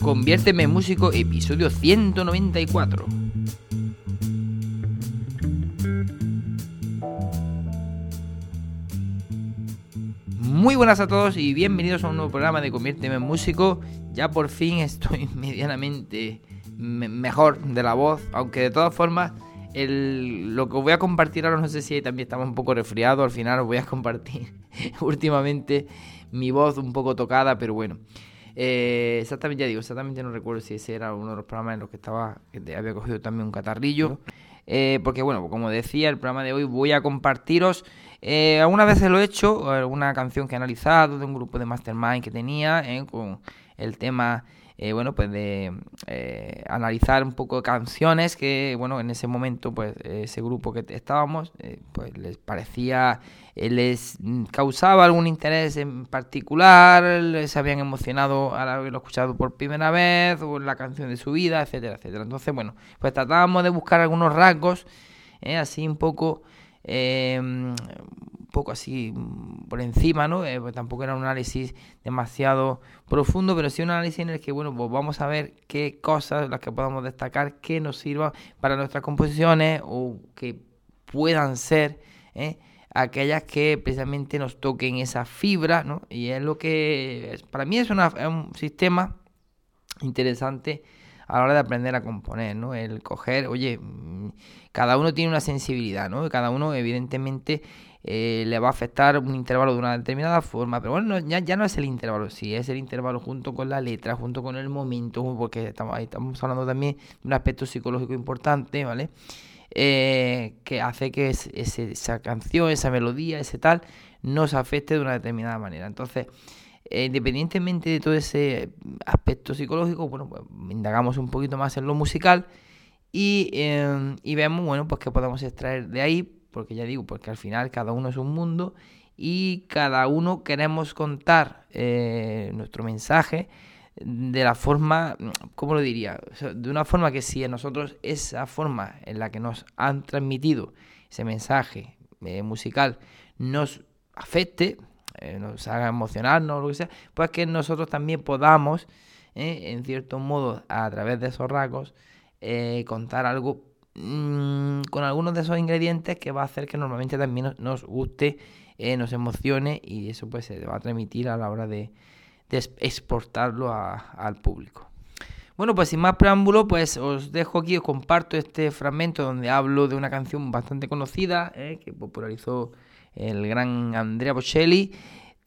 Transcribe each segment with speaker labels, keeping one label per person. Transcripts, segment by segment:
Speaker 1: Conviérteme en músico, episodio 194. Muy buenas a todos y bienvenidos a un nuevo programa de Conviérteme en músico. Ya por fin estoy medianamente mejor de la voz, aunque de todas formas lo que os voy a compartir ahora no sé si también estamos un poco resfriados, al final os voy a compartir últimamente mi voz un poco tocada, pero bueno. Eh, exactamente, ya digo, exactamente no recuerdo si ese era uno de los programas en los que estaba, que había cogido también un catarrillo. Eh, porque bueno, como decía, el programa de hoy voy a compartiros, eh, algunas veces lo he hecho, alguna canción que he analizado de un grupo de Mastermind que tenía, con el tema eh, bueno, pues de eh, analizar un poco canciones que, bueno, en ese momento, pues ese grupo que estábamos, eh, pues les parecía, les causaba algún interés en particular, les habían emocionado al haberlo escuchado por primera vez, o la canción de su vida, etcétera, etcétera. Entonces, bueno, pues tratábamos de buscar algunos rasgos, así un poco poco así mm, por encima, ¿no? Eh, pues tampoco era un análisis demasiado profundo, pero sí un análisis en el que, bueno, pues vamos a ver qué cosas, las que podamos destacar, que nos sirvan para nuestras composiciones o que puedan ser ¿eh? aquellas que precisamente nos toquen esa fibra, ¿no? Y es lo que, para mí es, una, es un sistema interesante a la hora de aprender a componer, ¿no? El coger, oye, mm, cada uno tiene una sensibilidad, ¿no? Cada uno evidentemente eh, le va a afectar un intervalo de una determinada forma, pero bueno, ya, ya no es el intervalo, sí, es el intervalo junto con la letra, junto con el momento, porque estamos, ahí estamos hablando también de un aspecto psicológico importante, ¿vale? Eh, que hace que esa canción, esa melodía, ese tal, nos afecte de una determinada manera. Entonces, independientemente de todo ese aspecto psicológico, bueno, pues indagamos un poquito más en lo musical y, y vemos, bueno, pues que podemos extraer de ahí porque ya digo, porque al final cada uno es un mundo y cada uno queremos contar eh, nuestro mensaje de la forma, ¿cómo lo diría? de una forma que si a nosotros esa forma en la que nos han transmitido ese mensaje eh, musical nos afecte, eh, nos haga emocionarnos, lo que sea, pues que nosotros también podamos, en cierto modo, a través de esos rasgos, contar algo Mm, con algunos de esos ingredientes que va a hacer que normalmente también nos, guste, eh, nos emocione y eso pues se va a transmitir a la hora de, exportarlo al público. Bueno, pues sin más preámbulo, pues os dejo aquí, os comparto este fragmento donde hablo de una canción bastante conocida eh, que popularizó el gran Andrea Bocelli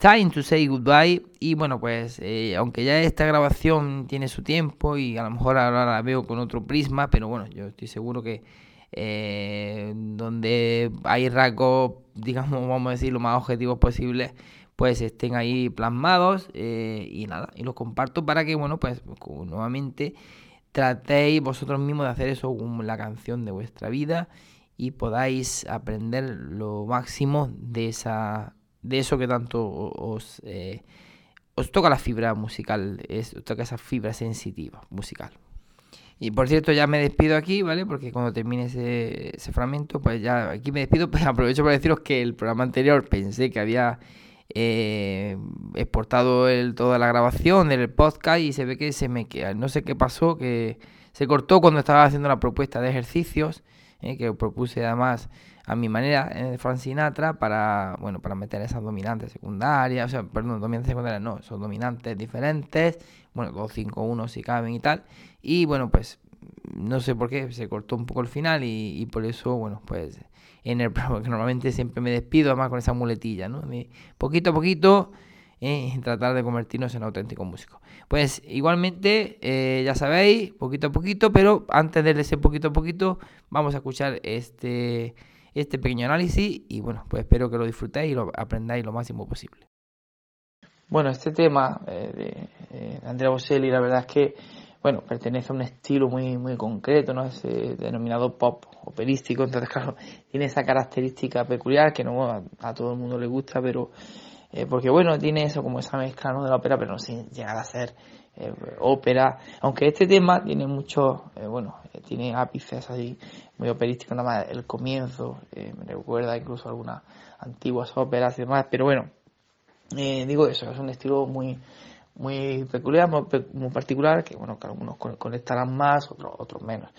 Speaker 1: Time to Say Goodbye. Y bueno, pues eh, aunque ya esta grabación tiene su tiempo y a lo mejor ahora la veo con otro prisma, pero bueno, yo estoy seguro que eh, donde hay rasgos, digamos, vamos a decir, lo más objetivos posibles, pues estén ahí plasmados eh, y nada, y los comparto para que, bueno, pues nuevamente tratéis vosotros mismos de hacer eso la canción de vuestra vida y podáis aprender lo máximo de esa de eso que tanto os, eh, os toca la fibra musical, es, os toca esa fibra sensitiva musical. Y por cierto, ya me despido aquí, ¿vale? Porque cuando termine ese, fragmento, pues ya aquí me despido. Pues aprovecho para deciros que el programa anterior pensé que había eh, exportado el, toda la grabación del podcast y se ve que se me queda. No sé qué pasó, que se cortó cuando estaba haciendo la propuesta de ejercicios, eh, que propuse además a mi manera en Frank Sinatra para, bueno, para meter esas dominantes secundarias, o sea, perdón, dominantes secundarias no, son dominantes diferentes, bueno, 2, 5, 1 si caben y tal, y bueno, pues no sé por qué, se cortó un poco el final y, por eso, bueno, pues en el programa que normalmente siempre me despido además con esa muletilla, ¿no? poquito a poquito eh, tratar de convertirnos en auténticos músicos. Pues igualmente, eh, ya sabéis, poquito a poquito, pero antes de ese poquito a poquito, vamos a escuchar este este pequeño análisis y bueno, pues espero que lo disfrutéis y lo aprendáis lo máximo posible. Bueno, este tema eh, de, de, Andrea Bocelli, la verdad es que bueno, pertenece a un estilo muy, muy concreto, ¿no? Es eh, denominado pop operístico, entonces claro, tiene esa característica peculiar que no a, todo el mundo le gusta, pero eh, porque bueno, tiene eso como esa mezcla ¿no? de la ópera, pero no sin llegar a ser ópera, aunque este tema tiene mucho, bueno, tiene ápices así muy operístico, nada más el comienzo, eh, me recuerda incluso algunas antiguas óperas y demás, pero bueno, eh, digo eso, es un estilo muy muy peculiar, muy, particular, que bueno, que algunos conectarán más, otros, otros menos.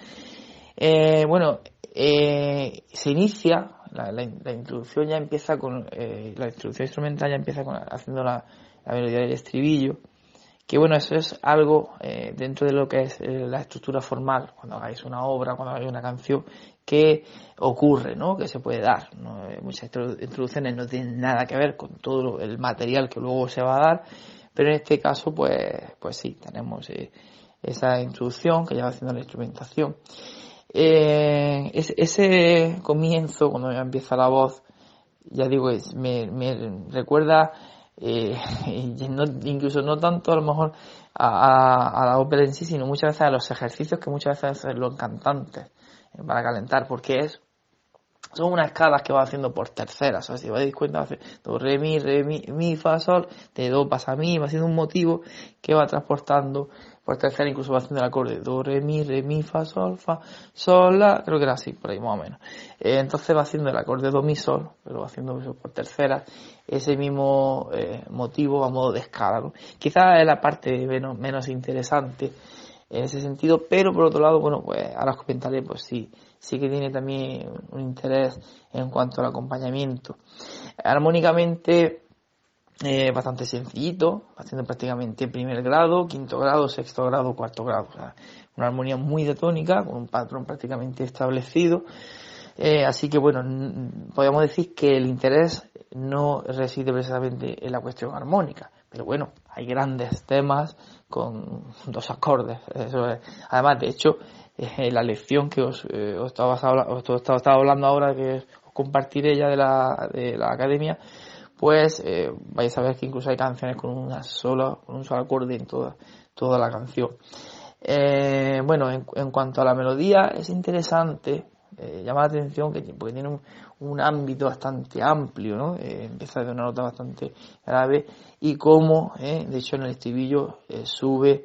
Speaker 1: Eh, bueno, eh, se inicia, la, la, introducción ya empieza con, eh, la introducción instrumental ya empieza con, haciendo la, melodía del estribillo, que bueno, eso es algo eh, dentro de lo que es la estructura formal, cuando hagáis una obra, cuando hagáis una canción, que ocurre, ¿no? Que se puede dar. Muchas introducciones no tienen nada que ver con todo el material que luego se va a dar, pero en este caso, pues, pues sí, tenemos esa introducción que ya va haciendo la instrumentación. Ese, ese, comienzo, cuando empieza la voz, ya digo, es, me, me recuerda eh, incluso no tanto a lo mejor a, a, la ópera en sí, sino muchas veces a los ejercicios que muchas veces hacen los cantantes eh, para calentar, porque es son unas escalas que va haciendo por terceras, o sea, si os dais cuenta, hace do, re, mi, re, mi, fa, sol, de do pasa mi, va haciendo un motivo que va transportando por tercera, incluso va haciendo el acorde do, re, mi, re, mi, fa, sol, fa, sol, la, creo que era así, por ahí más o menos. Eh, entonces va haciendo el acorde do, mi, sol, pero va haciendo eso por tercera, ese mismo eh, motivo a modo de escala, ¿no? Quizás es la parte menos interesante en ese sentido, pero por otro lado, bueno, pues ahora os comentaré, pues sí, sí que tiene también un interés en cuanto al acompañamiento. Armónicamente, eh, bastante sencillito, haciendo prácticamente primer grado, quinto grado, sexto grado, cuarto grado. una armonía muy tónica, con un patrón prácticamente establecido. Eh, así que bueno, podemos decir que el interés no reside precisamente en la cuestión armónica, pero bueno, hay grandes temas con dos acordes. Además, de hecho, eh, la lección que os, eh, estaba, os, estaba, hablando ahora, que os compartiré ya de la, de la academia, pues eh, vais a ver que incluso hay canciones con una sola, con un solo acorde en toda, toda la canción. Eh, bueno, en, en, cuanto a la melodía, es interesante, eh, llama la atención que porque tiene un, un ámbito bastante amplio, ¿no? Eh, empieza de una nota bastante grave y como, eh, de hecho en el estribillo sube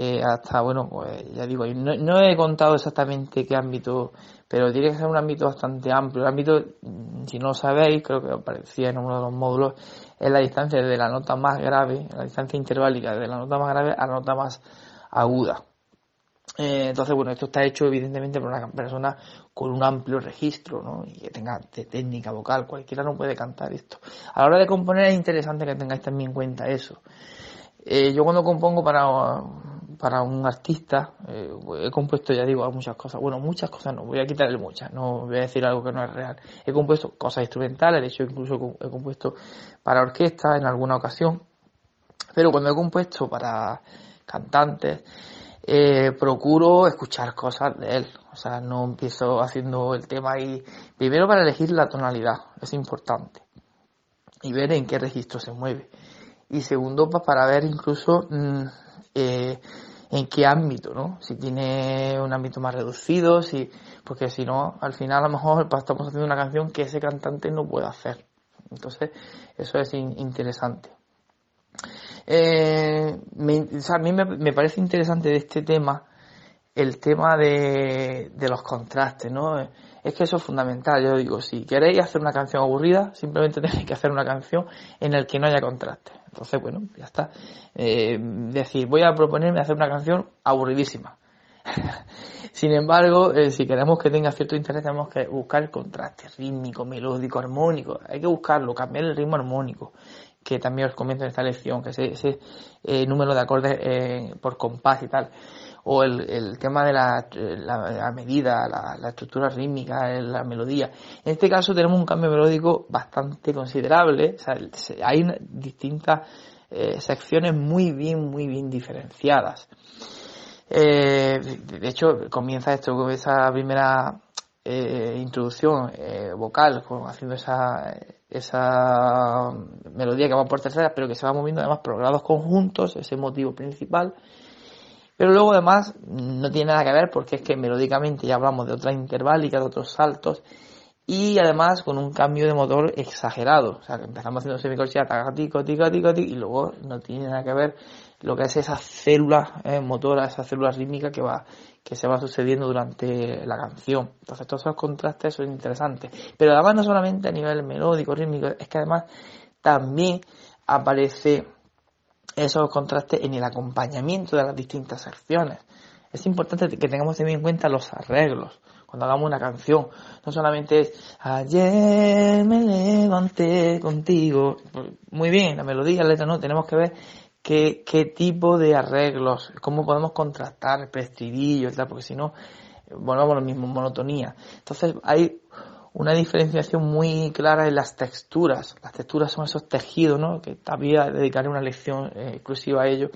Speaker 1: eh, hasta, bueno, pues ya digo, no, no, he contado exactamente qué ámbito, pero tiene que ser un ámbito bastante amplio. El ámbito, mm, si no lo sabéis, creo que aparecía en uno de los módulos, es la distancia de la nota más grave, la distancia interválica de la nota más grave a la nota más aguda. Eh, entonces, bueno, esto está hecho evidentemente por una persona con un amplio registro, ¿no? Y que tenga técnica vocal, cualquiera no puede cantar esto. A la hora de componer es interesante que tengáis también en cuenta eso. Eh, yo cuando compongo para para un artista, eh, he compuesto, ya digo, muchas cosas. Bueno, muchas cosas no, voy a quitarle muchas, no voy a decir algo que no es real. He compuesto cosas instrumentales, de hecho incluso he compuesto para orquesta en alguna ocasión. Pero cuando he compuesto para cantantes, eh, procuro escuchar cosas de él. O sea, no empiezo haciendo el tema ahí. Primero para elegir la tonalidad, es importante. Y ver en qué registro se mueve. Y segundo, pues para ver incluso mm, eh, en qué ámbito, ¿no? Si tiene un ámbito más reducido, si, porque si no, al final a lo mejor pues, estamos haciendo una canción que ese cantante no puede hacer. Entonces, eso es interesante. Eh, a mí me, parece interesante de este tema el tema de, los contrastes, ¿no? Es que eso es fundamental, yo digo, si queréis hacer una canción aburrida, simplemente tenéis que hacer una canción en la que no haya contraste. Entonces, bueno, ya está. Eh, decir, voy a proponerme hacer una canción aburridísima. Sin embargo, eh, si queremos que tenga cierto interés, tenemos que buscar el contraste rítmico, melódico, armónico. Hay que buscarlo, cambiar el ritmo armónico, que también os comento en esta lección, que ese, ese eh, número de acordes por compás y tal o el, el tema de la, la, medida, la, estructura rítmica, la melodía. En este caso tenemos un cambio melódico bastante considerable, hay distintas eh, secciones muy bien, muy bien diferenciadas. Eh, de hecho, comienza esto con esa primera eh, introducción eh, vocal, haciendo esa, esa melodía que va por terceras, pero que se va moviendo además por grados conjuntos, ese motivo principal. Pero luego además no tiene nada que ver porque es que melódicamente ya hablamos de otra interválica, de otros saltos y además con un cambio de motor exagerado. O sea, que empezamos haciendo semicorchea, tico, tico, tico, y luego no tiene nada que ver lo que es esa célula eh, motora, esa célula rítmica que va que se va sucediendo durante la canción. Entonces todos esos contrastes son interesantes. Pero además no solamente a nivel melódico, rítmico, es que además también aparece esos contrastes en el acompañamiento de las distintas secciones. Es importante que tengamos también en cuenta los arreglos cuando hagamos una canción. No solamente es ayer me levanté contigo. Muy bien, la melodía, la letra, no. Tenemos que ver qué, qué tipo de arreglos, cómo podemos contrastar el preestribillo y tal, porque si no, volvemos a lo mismo, monotonía. Entonces hay una diferenciación muy clara en las texturas. Las texturas son esos tejidos, ¿no? Que también dedicaré una lección eh, exclusiva a ello.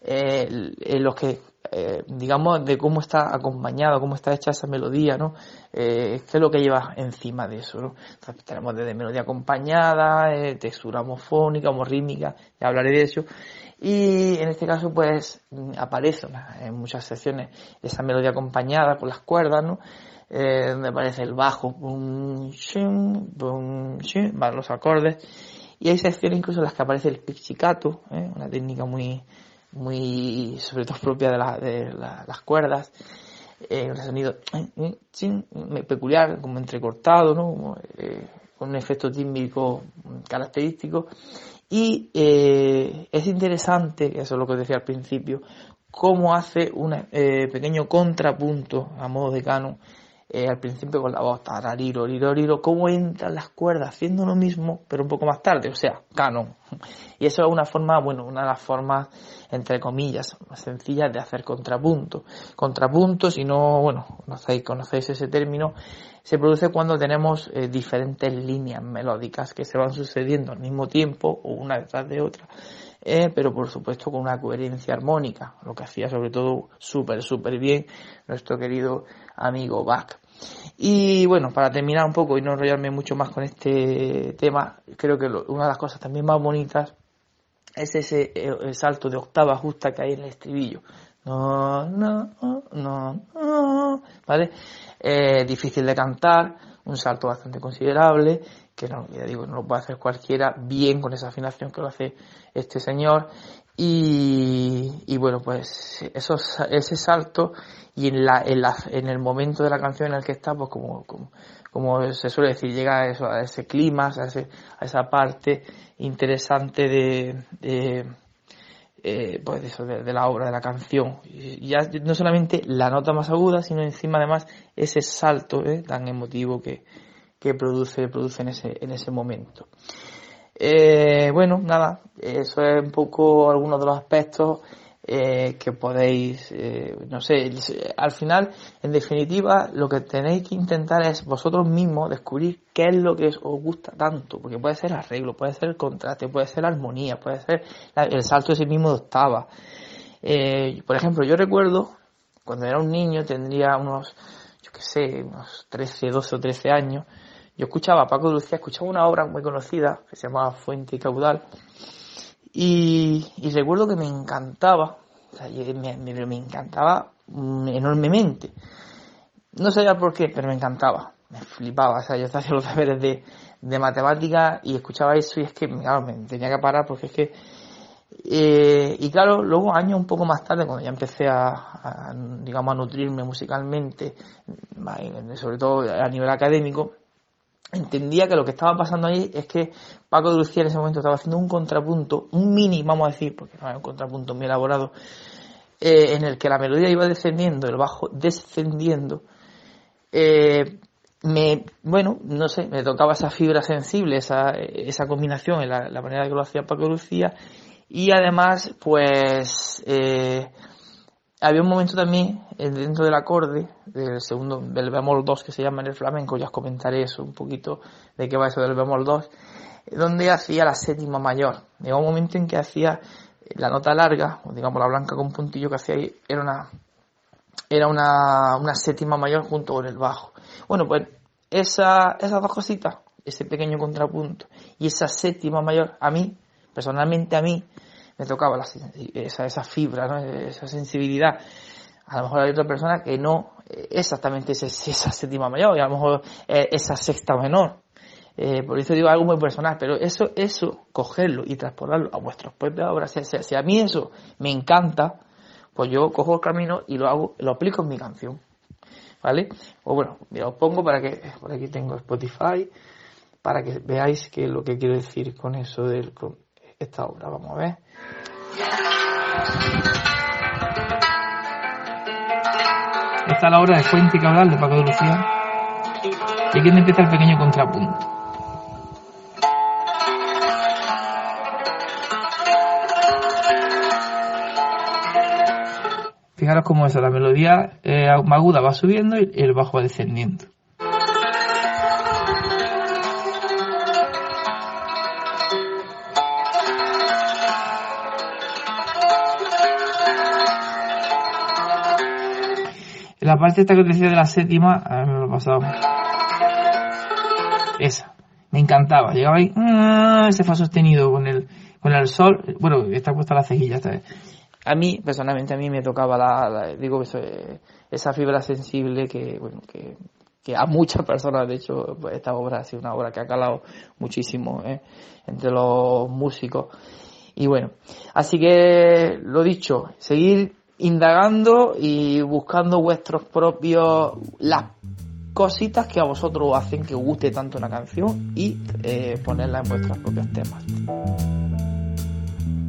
Speaker 1: Eh, en los que, eh, digamos, de cómo está acompañado, cómo está hecha esa melodía, ¿no? Eh, qué es lo que lleva encima de eso, ¿no? tenemos desde melodía acompañada, textura homofónica, homorítmica, ya hablaré de eso. Y en este caso, pues, aparece en muchas secciones esa melodía acompañada por las cuerdas, ¿no? eh, donde aparece el bajo, boom, shum, boom, van los acordes, y hay secciones incluso en las que aparece el pizzicato, ¿eh? una técnica muy, muy, sobre todo propia de, la, de las cuerdas, eh, un sonido eh, eh, peculiar, como entrecortado, ¿no? Eh, con un efecto tímbrico característico. Y es interesante, eso es lo que decía al principio, cómo hace un pequeño contrapunto a modo de canon eh, al principio con la voz, tarariro, riro, riro, cómo entran las cuerdas haciendo lo mismo, pero un poco más tarde, o sea, canon. Y eso es una forma, bueno, una de las formas, entre comillas, más sencillas de hacer contrapunto. Contrapunto, si no, bueno, conocéis, conocéis ese término, se produce cuando tenemos eh, diferentes líneas melódicas que se van sucediendo al mismo tiempo, o una detrás de otra. Eh, pero por supuesto con una coherencia armónica, lo que hacía sobre todo súper, súper bien nuestro querido amigo Bach. Y bueno, para terminar un poco y no enrollarme mucho más con este tema, creo que una de las cosas también más bonitas es ese eh, salto de octava justa que hay en el estribillo. No, no, no, no, ¿vale? Eh, difícil de cantar, un salto bastante considerable, que no, ya digo, no lo puede hacer cualquiera bien con esa afinación que lo hace este señor. Y, y bueno, pues esos, ese salto y en, la, en, la, en el momento de la canción en el que está, pues como, como, como se suele decir, llega a, eso, a ese clima, a, ese, a esa parte interesante de, de eh, pues eso, de, la obra, de la canción. Ya no solamente la nota más aguda, sino encima además ese salto eh, tan emotivo que, que produce, produce en ese, en ese momento. Eh, bueno, nada, eso es un poco algunos de los aspectos eh, que podéis, eh, no sé, al final, en definitiva, lo que tenéis que intentar es vosotros mismos descubrir qué es lo que os gusta tanto, porque puede ser arreglo, puede ser el contraste, puede ser la armonía, puede ser el salto de sí mismo de octava. Eh, por ejemplo, yo recuerdo, cuando era un niño, tendría unos, yo qué sé, unos 13, 12 o 13 años, yo escuchaba a Paco Lucía, escuchaba una obra muy conocida que se llamaba Fuente y Caudal, y, recuerdo que me encantaba, o sea, me, me, encantaba enormemente. No sabía por qué, pero me encantaba, me flipaba, o sea, yo hacía los deberes de, de matemática y escuchaba eso y es que, claro, me tenía que parar porque es que eh, y claro, luego años un poco más tarde, cuando ya empecé a, digamos, a nutrirme musicalmente, sobre todo a nivel académico, entendía que lo que estaba pasando ahí es que Paco de Lucía en ese momento estaba haciendo un contrapunto, un mini, vamos a decir, porque no es un contrapunto muy elaborado, eh, en el que la melodía iba descendiendo, el bajo descendiendo. Eh, me, bueno, no sé, me tocaba esa fibra sensible, esa, combinación, la, la manera que lo hacía Paco de Lucía, y además, pues, eh, había un momento también eh, dentro del acorde, del segundo, del bemol 2 que se llama en el flamenco, ya os comentaré eso un poquito de qué va eso del bemol 2, donde hacía la séptima mayor. Llegó un momento en que hacía la nota larga, o digamos la blanca con puntillo que hacía ahí, era una, era una, una séptima mayor junto con el bajo. Bueno, pues esa, esas dos cositas, ese pequeño contrapunto y esa séptima mayor, a mí, personalmente a mí, me tocaba la, esa, esa fibra, esa sensibilidad. A lo mejor hay otra persona que no exactamente es esa séptima mayor y a lo mejor esa sexta menor. Eh, por eso digo algo muy personal, pero eso, eso, cogerlo y transportarlo a vuestras propias obras, si, a mí eso me encanta, pues yo cojo el camino y lo hago, lo aplico en mi canción. ¿Vale? O bueno, os pongo para que, por aquí tengo Spotify, para que veáis qué lo que quiero decir con eso de esta obra. Vamos a ver. Está la obra de Fuente y Cabral de Paco de Lucía. Y aquí empieza el pequeño contrapunto. Fijaros cómo es la melodía eh, aguda va subiendo y el bajo va descendiendo. La parte esta que decía de la séptima, a mí me lo he pasado. Esa. Me encantaba. Llegaba ahí, ¡ah! ese fa sostenido con el, con el sol. Bueno, está puesta la cejilla esta vez. A mí, personalmente, a mí me tocaba la, digo, eso, esa fibra sensible que, bueno, que, que a muchas personas, de hecho, pues, esta obra ha sido una obra que ha calado muchísimo ¿eh? entre los músicos. Y bueno, así que lo dicho, seguir indagando y buscando vuestros propios las cositas que a vosotros hacen que guste tanto una canción y eh, ponerla en vuestros propios temas.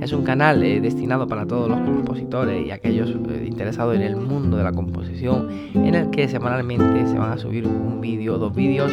Speaker 1: Es un canal eh, destinado para todos los compositores y aquellos eh, interesados en el mundo de la composición, en el que semanalmente se van a subir un vídeo dos vídeos